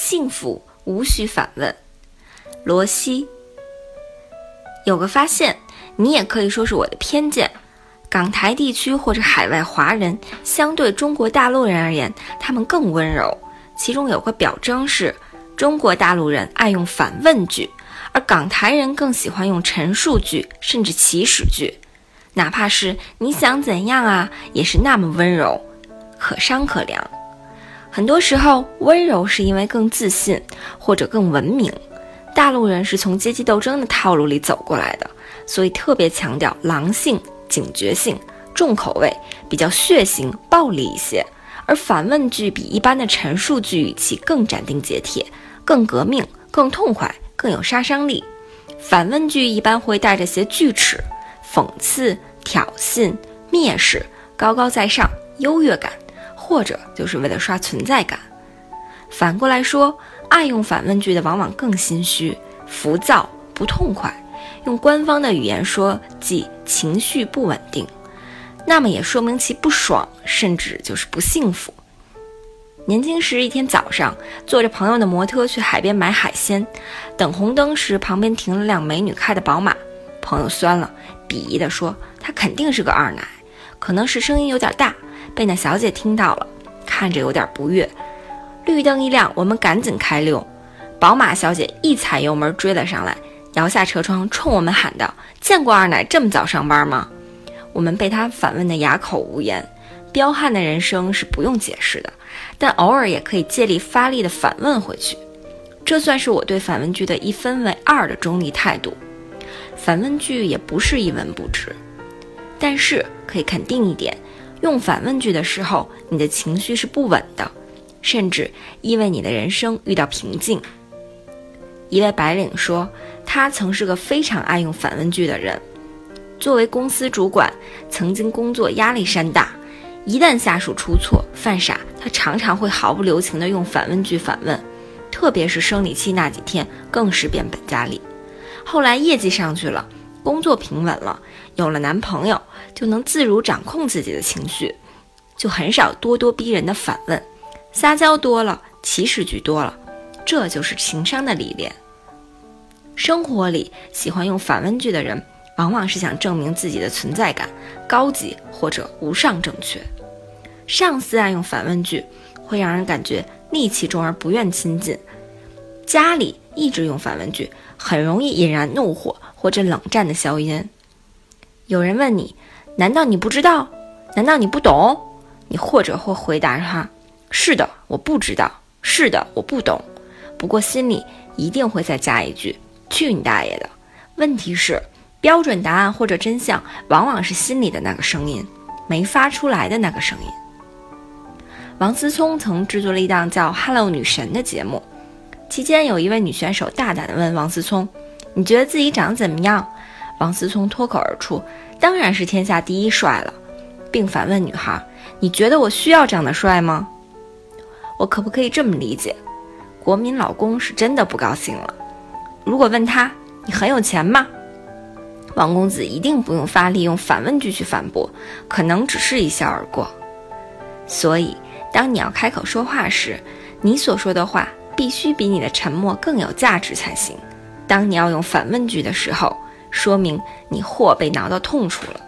幸福无需反问。罗西有个发现，你也可以说是我的偏见。港台地区或者海外华人，相对中国大陆人而言，他们更温柔。其中有个表征是，中国大陆人爱用反问句，而港台人更喜欢用陈述句，甚至祈使句。哪怕是你想怎样啊，也是那么温柔，可商可量。很多时候，温柔是因为更自信或者更文明。大陆人是从阶级斗争的套路里走过来的，所以特别强调狼性。警觉性重口味，比较血腥暴力一些，而反问句比一般的陈述句语气更斩钉截铁，更革命，更痛快，更有杀伤力。反问句一般会带着些锯齿、讽刺、挑衅、蔑视、高高在上、优越感，或者就是为了刷存在感。反过来说，爱用反问句的往往更心虚、浮躁、不痛快。用官方的语言说，即情绪不稳定，那么也说明其不爽，甚至就是不幸福。年轻时，一天早上，坐着朋友的摩托去海边买海鲜，等红灯时，旁边停了辆美女开的宝马，朋友酸了，鄙夷地说：“她肯定是个二奶，可能是声音有点大，被那小姐听到了，看着有点不悦。”绿灯一亮，我们赶紧开溜，宝马小姐一踩油门追了上来。摇下车窗，冲我们喊道：“见过二奶这么早上班吗？”我们被她反问得哑口无言。彪悍的人生是不用解释的，但偶尔也可以借力发力地反问回去。这算是我对反问句的一分为二的中立态度。反问句也不是一文不值，但是可以肯定一点：用反问句的时候，你的情绪是不稳的，甚至因为你的人生遇到瓶颈。一位白领说。他曾是个非常爱用反问句的人。作为公司主管，曾经工作压力山大，一旦下属出错犯傻，他常常会毫不留情地用反问句反问。特别是生理期那几天，更是变本加厉。后来业绩上去了，工作平稳了，有了男朋友，就能自如掌控自己的情绪，就很少咄咄逼人的反问，撒娇多了，祈使句多了，这就是情商的历练。生活里喜欢用反问句的人，往往是想证明自己的存在感高级或者无上正确。上司爱用反问句，会让人感觉戾气重而不愿亲近。家里一直用反问句，很容易引燃怒火或者冷战的硝烟。有人问你，难道你不知道？难道你不懂？你或者会回答他：是的，我不知道。是的，我不懂。不过心里一定会再加一句。去你大爷的！问题是，标准答案或者真相，往往是心里的那个声音，没发出来的那个声音。王思聪曾制作了一档叫《Hello 女神》的节目，期间有一位女选手大胆地问王思聪：“你觉得自己长得怎么样？”王思聪脱口而出：“当然是天下第一帅了。”并反问女孩：“你觉得我需要长得帅吗？”我可不可以这么理解？国民老公是真的不高兴了。如果问他你很有钱吗？王公子一定不用发力，用反问句去反驳，可能只是一笑而过。所以，当你要开口说话时，你所说的话必须比你的沉默更有价值才行。当你要用反问句的时候，说明你或被挠到痛处了。